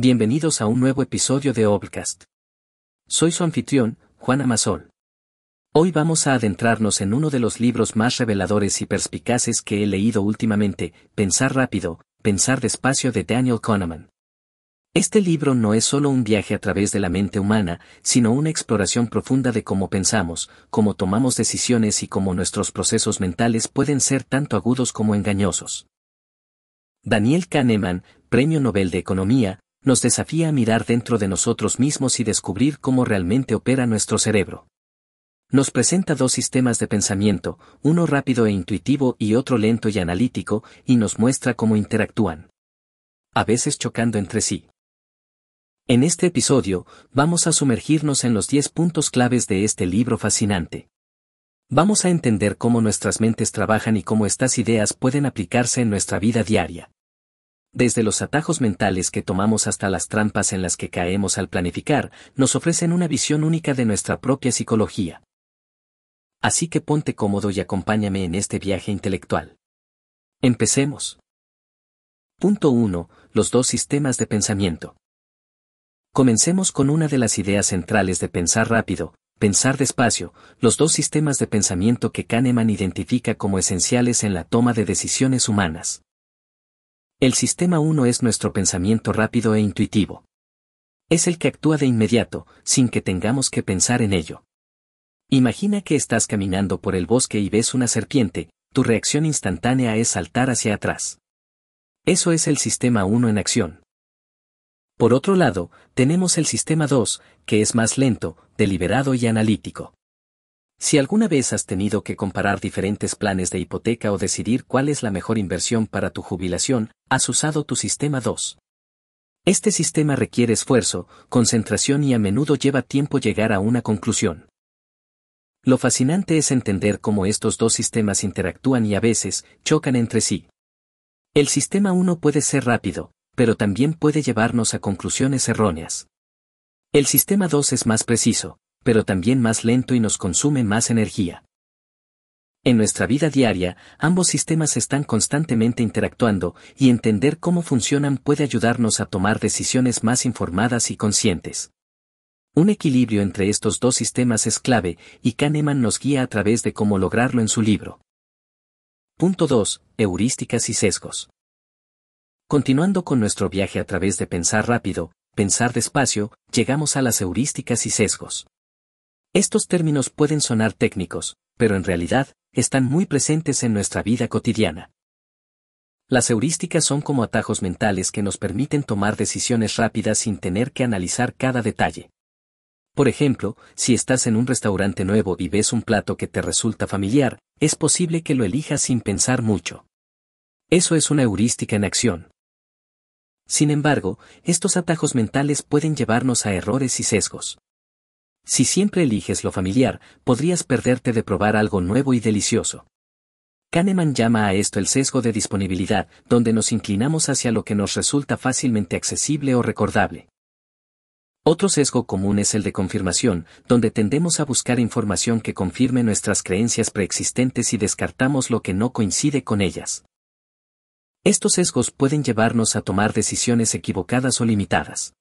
Bienvenidos a un nuevo episodio de Obcast. Soy su anfitrión, Juan Amasol. Hoy vamos a adentrarnos en uno de los libros más reveladores y perspicaces que he leído últimamente, Pensar rápido, Pensar despacio de Daniel Kahneman. Este libro no es solo un viaje a través de la mente humana, sino una exploración profunda de cómo pensamos, cómo tomamos decisiones y cómo nuestros procesos mentales pueden ser tanto agudos como engañosos. Daniel Kahneman, Premio Nobel de Economía, nos desafía a mirar dentro de nosotros mismos y descubrir cómo realmente opera nuestro cerebro. Nos presenta dos sistemas de pensamiento, uno rápido e intuitivo y otro lento y analítico, y nos muestra cómo interactúan. A veces chocando entre sí. En este episodio, vamos a sumergirnos en los 10 puntos claves de este libro fascinante. Vamos a entender cómo nuestras mentes trabajan y cómo estas ideas pueden aplicarse en nuestra vida diaria. Desde los atajos mentales que tomamos hasta las trampas en las que caemos al planificar, nos ofrecen una visión única de nuestra propia psicología. Así que ponte cómodo y acompáñame en este viaje intelectual. Empecemos. Punto 1. Los dos sistemas de pensamiento. Comencemos con una de las ideas centrales de pensar rápido, pensar despacio, los dos sistemas de pensamiento que Kahneman identifica como esenciales en la toma de decisiones humanas. El sistema 1 es nuestro pensamiento rápido e intuitivo. Es el que actúa de inmediato, sin que tengamos que pensar en ello. Imagina que estás caminando por el bosque y ves una serpiente, tu reacción instantánea es saltar hacia atrás. Eso es el sistema 1 en acción. Por otro lado, tenemos el sistema 2, que es más lento, deliberado y analítico. Si alguna vez has tenido que comparar diferentes planes de hipoteca o decidir cuál es la mejor inversión para tu jubilación, has usado tu sistema 2. Este sistema requiere esfuerzo, concentración y a menudo lleva tiempo llegar a una conclusión. Lo fascinante es entender cómo estos dos sistemas interactúan y a veces chocan entre sí. El sistema 1 puede ser rápido, pero también puede llevarnos a conclusiones erróneas. El sistema 2 es más preciso, pero también más lento y nos consume más energía. En nuestra vida diaria, ambos sistemas están constantemente interactuando, y entender cómo funcionan puede ayudarnos a tomar decisiones más informadas y conscientes. Un equilibrio entre estos dos sistemas es clave, y Kahneman nos guía a través de cómo lograrlo en su libro. Punto 2. Heurísticas y sesgos. Continuando con nuestro viaje a través de pensar rápido, pensar despacio, llegamos a las heurísticas y sesgos. Estos términos pueden sonar técnicos, pero en realidad, están muy presentes en nuestra vida cotidiana. Las heurísticas son como atajos mentales que nos permiten tomar decisiones rápidas sin tener que analizar cada detalle. Por ejemplo, si estás en un restaurante nuevo y ves un plato que te resulta familiar, es posible que lo elijas sin pensar mucho. Eso es una heurística en acción. Sin embargo, estos atajos mentales pueden llevarnos a errores y sesgos. Si siempre eliges lo familiar, podrías perderte de probar algo nuevo y delicioso. Kahneman llama a esto el sesgo de disponibilidad, donde nos inclinamos hacia lo que nos resulta fácilmente accesible o recordable. Otro sesgo común es el de confirmación, donde tendemos a buscar información que confirme nuestras creencias preexistentes y descartamos lo que no coincide con ellas. Estos sesgos pueden llevarnos a tomar decisiones equivocadas o limitadas.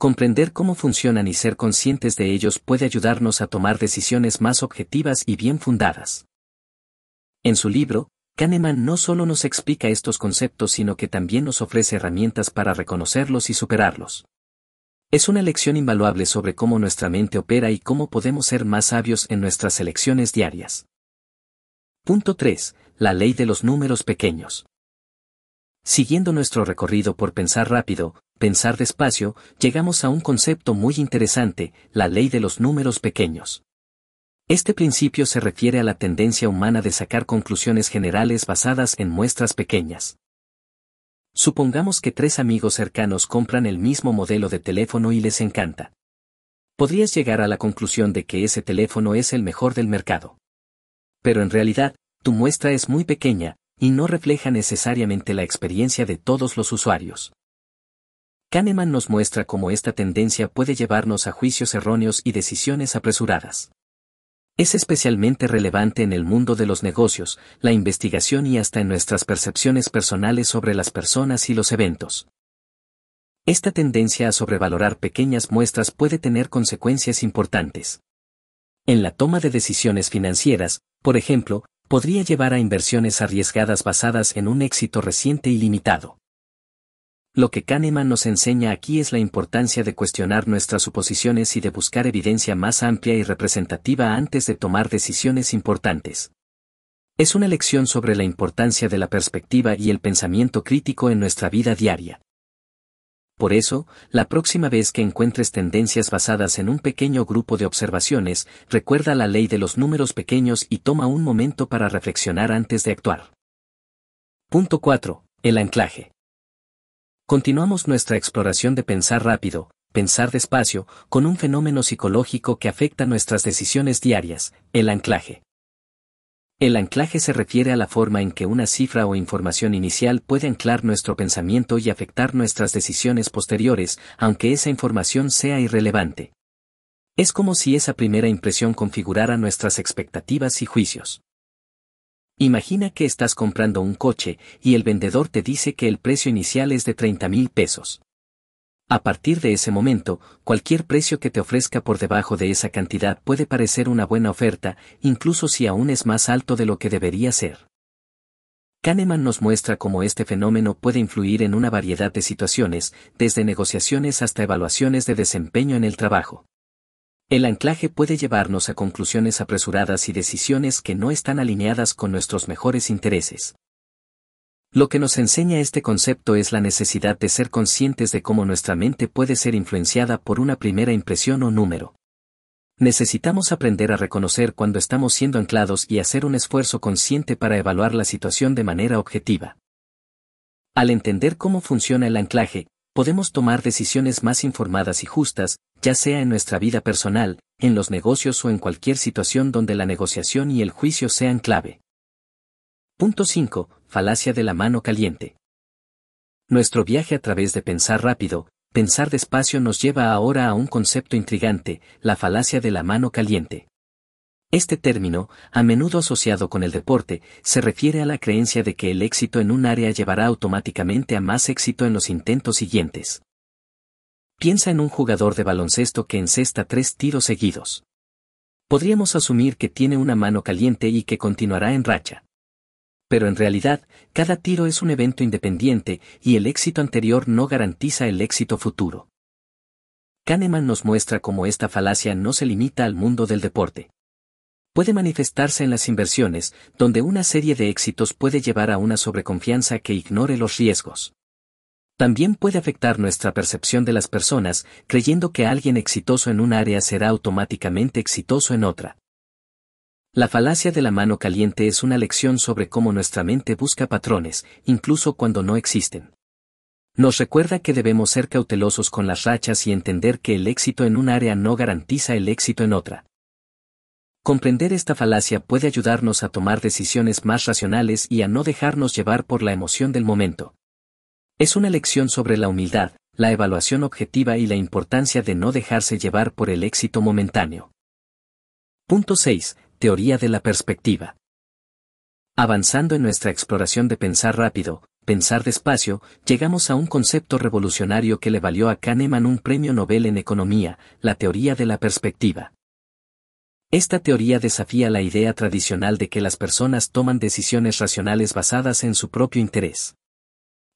Comprender cómo funcionan y ser conscientes de ellos puede ayudarnos a tomar decisiones más objetivas y bien fundadas. En su libro, Kahneman no solo nos explica estos conceptos sino que también nos ofrece herramientas para reconocerlos y superarlos. Es una lección invaluable sobre cómo nuestra mente opera y cómo podemos ser más sabios en nuestras elecciones diarias. Punto 3. La ley de los números pequeños. Siguiendo nuestro recorrido por pensar rápido, pensar despacio, llegamos a un concepto muy interesante, la ley de los números pequeños. Este principio se refiere a la tendencia humana de sacar conclusiones generales basadas en muestras pequeñas. Supongamos que tres amigos cercanos compran el mismo modelo de teléfono y les encanta. Podrías llegar a la conclusión de que ese teléfono es el mejor del mercado. Pero en realidad, tu muestra es muy pequeña, y no refleja necesariamente la experiencia de todos los usuarios. Kahneman nos muestra cómo esta tendencia puede llevarnos a juicios erróneos y decisiones apresuradas. Es especialmente relevante en el mundo de los negocios, la investigación y hasta en nuestras percepciones personales sobre las personas y los eventos. Esta tendencia a sobrevalorar pequeñas muestras puede tener consecuencias importantes. En la toma de decisiones financieras, por ejemplo, podría llevar a inversiones arriesgadas basadas en un éxito reciente y limitado. Lo que Kahneman nos enseña aquí es la importancia de cuestionar nuestras suposiciones y de buscar evidencia más amplia y representativa antes de tomar decisiones importantes. Es una lección sobre la importancia de la perspectiva y el pensamiento crítico en nuestra vida diaria. Por eso, la próxima vez que encuentres tendencias basadas en un pequeño grupo de observaciones, recuerda la ley de los números pequeños y toma un momento para reflexionar antes de actuar. Punto 4. El anclaje. Continuamos nuestra exploración de pensar rápido, pensar despacio, con un fenómeno psicológico que afecta nuestras decisiones diarias, el anclaje. El anclaje se refiere a la forma en que una cifra o información inicial puede anclar nuestro pensamiento y afectar nuestras decisiones posteriores, aunque esa información sea irrelevante. Es como si esa primera impresión configurara nuestras expectativas y juicios. Imagina que estás comprando un coche y el vendedor te dice que el precio inicial es de 30 mil pesos. A partir de ese momento, cualquier precio que te ofrezca por debajo de esa cantidad puede parecer una buena oferta, incluso si aún es más alto de lo que debería ser. Kahneman nos muestra cómo este fenómeno puede influir en una variedad de situaciones, desde negociaciones hasta evaluaciones de desempeño en el trabajo. El anclaje puede llevarnos a conclusiones apresuradas y decisiones que no están alineadas con nuestros mejores intereses. Lo que nos enseña este concepto es la necesidad de ser conscientes de cómo nuestra mente puede ser influenciada por una primera impresión o número. Necesitamos aprender a reconocer cuando estamos siendo anclados y hacer un esfuerzo consciente para evaluar la situación de manera objetiva. Al entender cómo funciona el anclaje, podemos tomar decisiones más informadas y justas, ya sea en nuestra vida personal, en los negocios o en cualquier situación donde la negociación y el juicio sean clave. Punto 5. Falacia de la mano caliente. Nuestro viaje a través de pensar rápido, pensar despacio nos lleva ahora a un concepto intrigante, la falacia de la mano caliente. Este término, a menudo asociado con el deporte, se refiere a la creencia de que el éxito en un área llevará automáticamente a más éxito en los intentos siguientes. Piensa en un jugador de baloncesto que encesta tres tiros seguidos. Podríamos asumir que tiene una mano caliente y que continuará en racha pero en realidad, cada tiro es un evento independiente y el éxito anterior no garantiza el éxito futuro. Kahneman nos muestra cómo esta falacia no se limita al mundo del deporte. Puede manifestarse en las inversiones, donde una serie de éxitos puede llevar a una sobreconfianza que ignore los riesgos. También puede afectar nuestra percepción de las personas, creyendo que alguien exitoso en un área será automáticamente exitoso en otra. La falacia de la mano caliente es una lección sobre cómo nuestra mente busca patrones, incluso cuando no existen. Nos recuerda que debemos ser cautelosos con las rachas y entender que el éxito en un área no garantiza el éxito en otra. Comprender esta falacia puede ayudarnos a tomar decisiones más racionales y a no dejarnos llevar por la emoción del momento. Es una lección sobre la humildad, la evaluación objetiva y la importancia de no dejarse llevar por el éxito momentáneo. Punto 6 Teoría de la perspectiva. Avanzando en nuestra exploración de pensar rápido, pensar despacio, llegamos a un concepto revolucionario que le valió a Kahneman un premio Nobel en economía, la teoría de la perspectiva. Esta teoría desafía la idea tradicional de que las personas toman decisiones racionales basadas en su propio interés.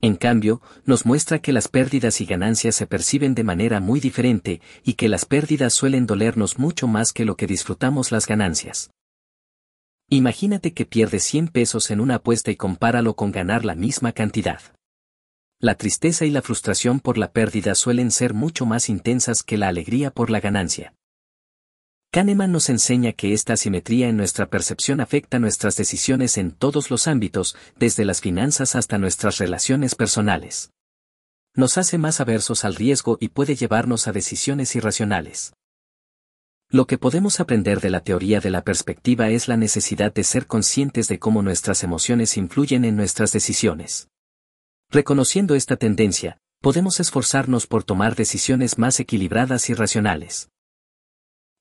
En cambio, nos muestra que las pérdidas y ganancias se perciben de manera muy diferente, y que las pérdidas suelen dolernos mucho más que lo que disfrutamos las ganancias. Imagínate que pierdes 100 pesos en una apuesta y compáralo con ganar la misma cantidad. La tristeza y la frustración por la pérdida suelen ser mucho más intensas que la alegría por la ganancia. Kahneman nos enseña que esta asimetría en nuestra percepción afecta nuestras decisiones en todos los ámbitos, desde las finanzas hasta nuestras relaciones personales. Nos hace más aversos al riesgo y puede llevarnos a decisiones irracionales. Lo que podemos aprender de la teoría de la perspectiva es la necesidad de ser conscientes de cómo nuestras emociones influyen en nuestras decisiones. Reconociendo esta tendencia, podemos esforzarnos por tomar decisiones más equilibradas y racionales.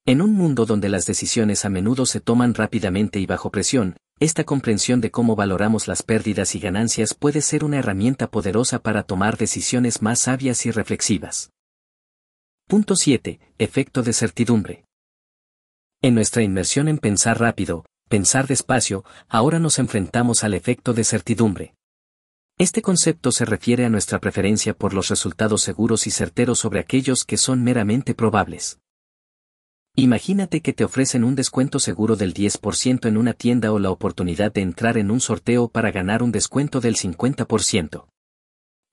En un mundo donde las decisiones a menudo se toman rápidamente y bajo presión, esta comprensión de cómo valoramos las pérdidas y ganancias puede ser una herramienta poderosa para tomar decisiones más sabias y reflexivas. Punto 7. Efecto de certidumbre. En nuestra inmersión en pensar rápido, pensar despacio, ahora nos enfrentamos al efecto de certidumbre. Este concepto se refiere a nuestra preferencia por los resultados seguros y certeros sobre aquellos que son meramente probables. Imagínate que te ofrecen un descuento seguro del 10% en una tienda o la oportunidad de entrar en un sorteo para ganar un descuento del 50%.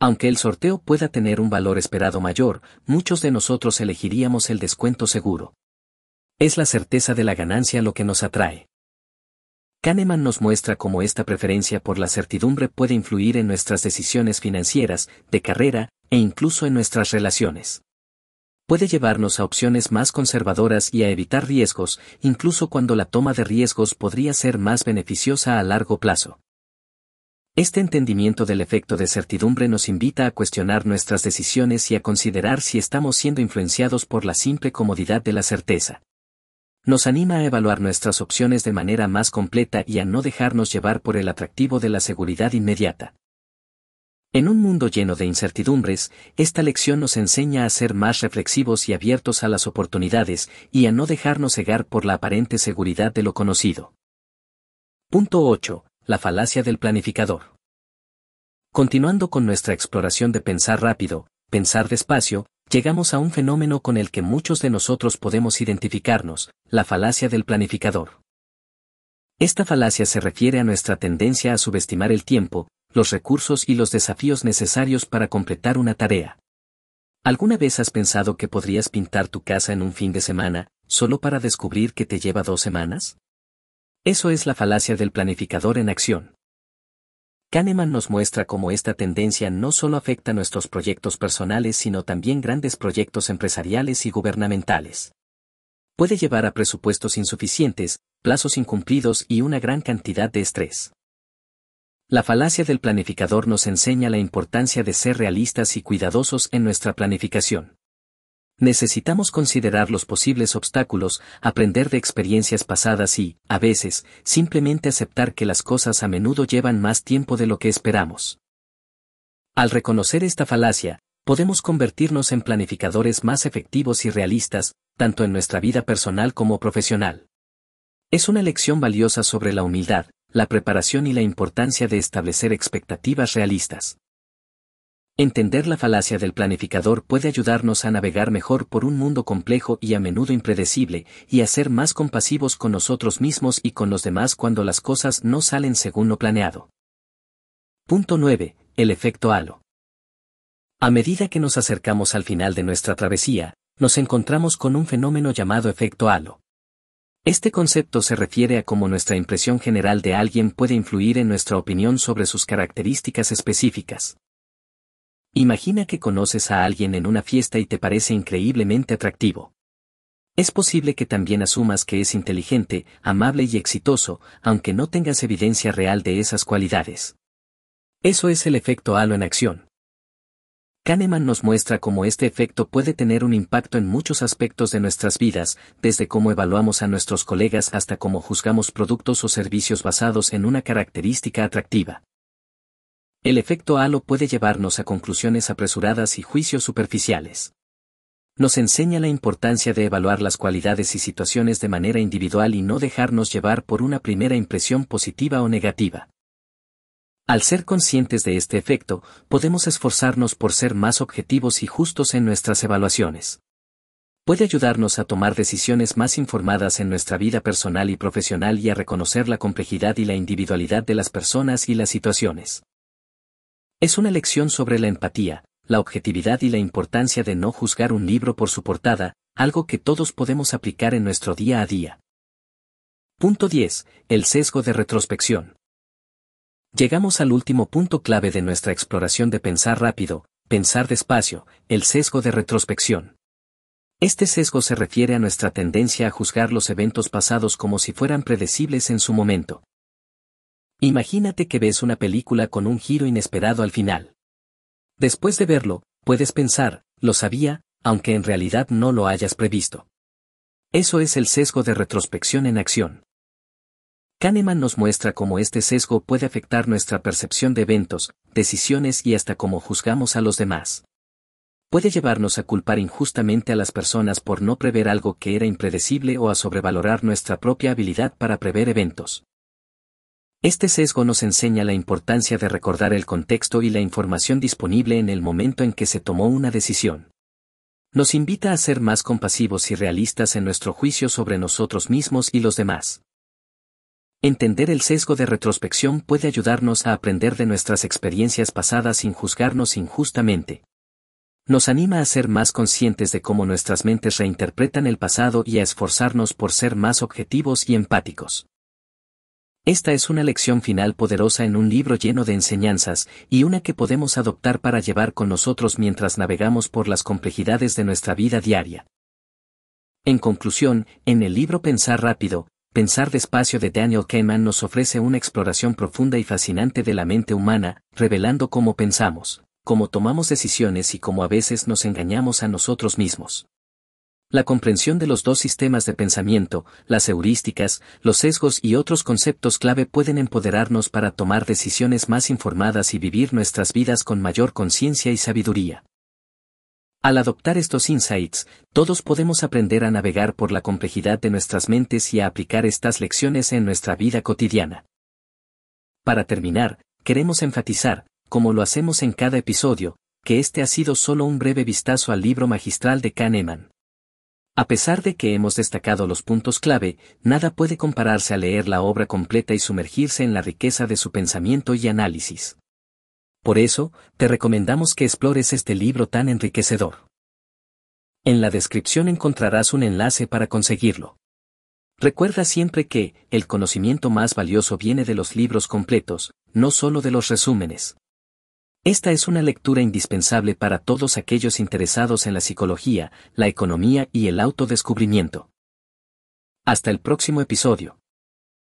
Aunque el sorteo pueda tener un valor esperado mayor, muchos de nosotros elegiríamos el descuento seguro. Es la certeza de la ganancia lo que nos atrae. Kahneman nos muestra cómo esta preferencia por la certidumbre puede influir en nuestras decisiones financieras, de carrera, e incluso en nuestras relaciones. Puede llevarnos a opciones más conservadoras y a evitar riesgos, incluso cuando la toma de riesgos podría ser más beneficiosa a largo plazo. Este entendimiento del efecto de certidumbre nos invita a cuestionar nuestras decisiones y a considerar si estamos siendo influenciados por la simple comodidad de la certeza nos anima a evaluar nuestras opciones de manera más completa y a no dejarnos llevar por el atractivo de la seguridad inmediata. En un mundo lleno de incertidumbres, esta lección nos enseña a ser más reflexivos y abiertos a las oportunidades y a no dejarnos cegar por la aparente seguridad de lo conocido. Punto 8. La falacia del planificador. Continuando con nuestra exploración de pensar rápido, pensar despacio, llegamos a un fenómeno con el que muchos de nosotros podemos identificarnos, la falacia del planificador. Esta falacia se refiere a nuestra tendencia a subestimar el tiempo, los recursos y los desafíos necesarios para completar una tarea. ¿Alguna vez has pensado que podrías pintar tu casa en un fin de semana, solo para descubrir que te lleva dos semanas? Eso es la falacia del planificador en acción. Kahneman nos muestra cómo esta tendencia no solo afecta nuestros proyectos personales sino también grandes proyectos empresariales y gubernamentales. Puede llevar a presupuestos insuficientes, plazos incumplidos y una gran cantidad de estrés. La falacia del planificador nos enseña la importancia de ser realistas y cuidadosos en nuestra planificación. Necesitamos considerar los posibles obstáculos, aprender de experiencias pasadas y, a veces, simplemente aceptar que las cosas a menudo llevan más tiempo de lo que esperamos. Al reconocer esta falacia, podemos convertirnos en planificadores más efectivos y realistas, tanto en nuestra vida personal como profesional. Es una lección valiosa sobre la humildad, la preparación y la importancia de establecer expectativas realistas. Entender la falacia del planificador puede ayudarnos a navegar mejor por un mundo complejo y a menudo impredecible, y a ser más compasivos con nosotros mismos y con los demás cuando las cosas no salen según lo planeado. Punto 9. El efecto halo. A medida que nos acercamos al final de nuestra travesía, nos encontramos con un fenómeno llamado efecto halo. Este concepto se refiere a cómo nuestra impresión general de alguien puede influir en nuestra opinión sobre sus características específicas. Imagina que conoces a alguien en una fiesta y te parece increíblemente atractivo. Es posible que también asumas que es inteligente, amable y exitoso, aunque no tengas evidencia real de esas cualidades. Eso es el efecto halo en acción. Kahneman nos muestra cómo este efecto puede tener un impacto en muchos aspectos de nuestras vidas, desde cómo evaluamos a nuestros colegas hasta cómo juzgamos productos o servicios basados en una característica atractiva. El efecto halo puede llevarnos a conclusiones apresuradas y juicios superficiales. Nos enseña la importancia de evaluar las cualidades y situaciones de manera individual y no dejarnos llevar por una primera impresión positiva o negativa. Al ser conscientes de este efecto, podemos esforzarnos por ser más objetivos y justos en nuestras evaluaciones. Puede ayudarnos a tomar decisiones más informadas en nuestra vida personal y profesional y a reconocer la complejidad y la individualidad de las personas y las situaciones. Es una lección sobre la empatía, la objetividad y la importancia de no juzgar un libro por su portada, algo que todos podemos aplicar en nuestro día a día. Punto 10. El sesgo de retrospección. Llegamos al último punto clave de nuestra exploración de pensar rápido, pensar despacio, el sesgo de retrospección. Este sesgo se refiere a nuestra tendencia a juzgar los eventos pasados como si fueran predecibles en su momento. Imagínate que ves una película con un giro inesperado al final. Después de verlo, puedes pensar, lo sabía, aunque en realidad no lo hayas previsto. Eso es el sesgo de retrospección en acción. Kahneman nos muestra cómo este sesgo puede afectar nuestra percepción de eventos, decisiones y hasta cómo juzgamos a los demás. Puede llevarnos a culpar injustamente a las personas por no prever algo que era impredecible o a sobrevalorar nuestra propia habilidad para prever eventos. Este sesgo nos enseña la importancia de recordar el contexto y la información disponible en el momento en que se tomó una decisión. Nos invita a ser más compasivos y realistas en nuestro juicio sobre nosotros mismos y los demás. Entender el sesgo de retrospección puede ayudarnos a aprender de nuestras experiencias pasadas sin juzgarnos injustamente. Nos anima a ser más conscientes de cómo nuestras mentes reinterpretan el pasado y a esforzarnos por ser más objetivos y empáticos. Esta es una lección final poderosa en un libro lleno de enseñanzas, y una que podemos adoptar para llevar con nosotros mientras navegamos por las complejidades de nuestra vida diaria. En conclusión, en el libro Pensar rápido, Pensar despacio de Daniel Kahneman nos ofrece una exploración profunda y fascinante de la mente humana, revelando cómo pensamos, cómo tomamos decisiones y cómo a veces nos engañamos a nosotros mismos. La comprensión de los dos sistemas de pensamiento, las heurísticas, los sesgos y otros conceptos clave pueden empoderarnos para tomar decisiones más informadas y vivir nuestras vidas con mayor conciencia y sabiduría. Al adoptar estos insights, todos podemos aprender a navegar por la complejidad de nuestras mentes y a aplicar estas lecciones en nuestra vida cotidiana. Para terminar, queremos enfatizar, como lo hacemos en cada episodio, que este ha sido solo un breve vistazo al libro magistral de Kahneman. A pesar de que hemos destacado los puntos clave, nada puede compararse a leer la obra completa y sumergirse en la riqueza de su pensamiento y análisis. Por eso, te recomendamos que explores este libro tan enriquecedor. En la descripción encontrarás un enlace para conseguirlo. Recuerda siempre que, el conocimiento más valioso viene de los libros completos, no solo de los resúmenes. Esta es una lectura indispensable para todos aquellos interesados en la psicología, la economía y el autodescubrimiento. Hasta el próximo episodio.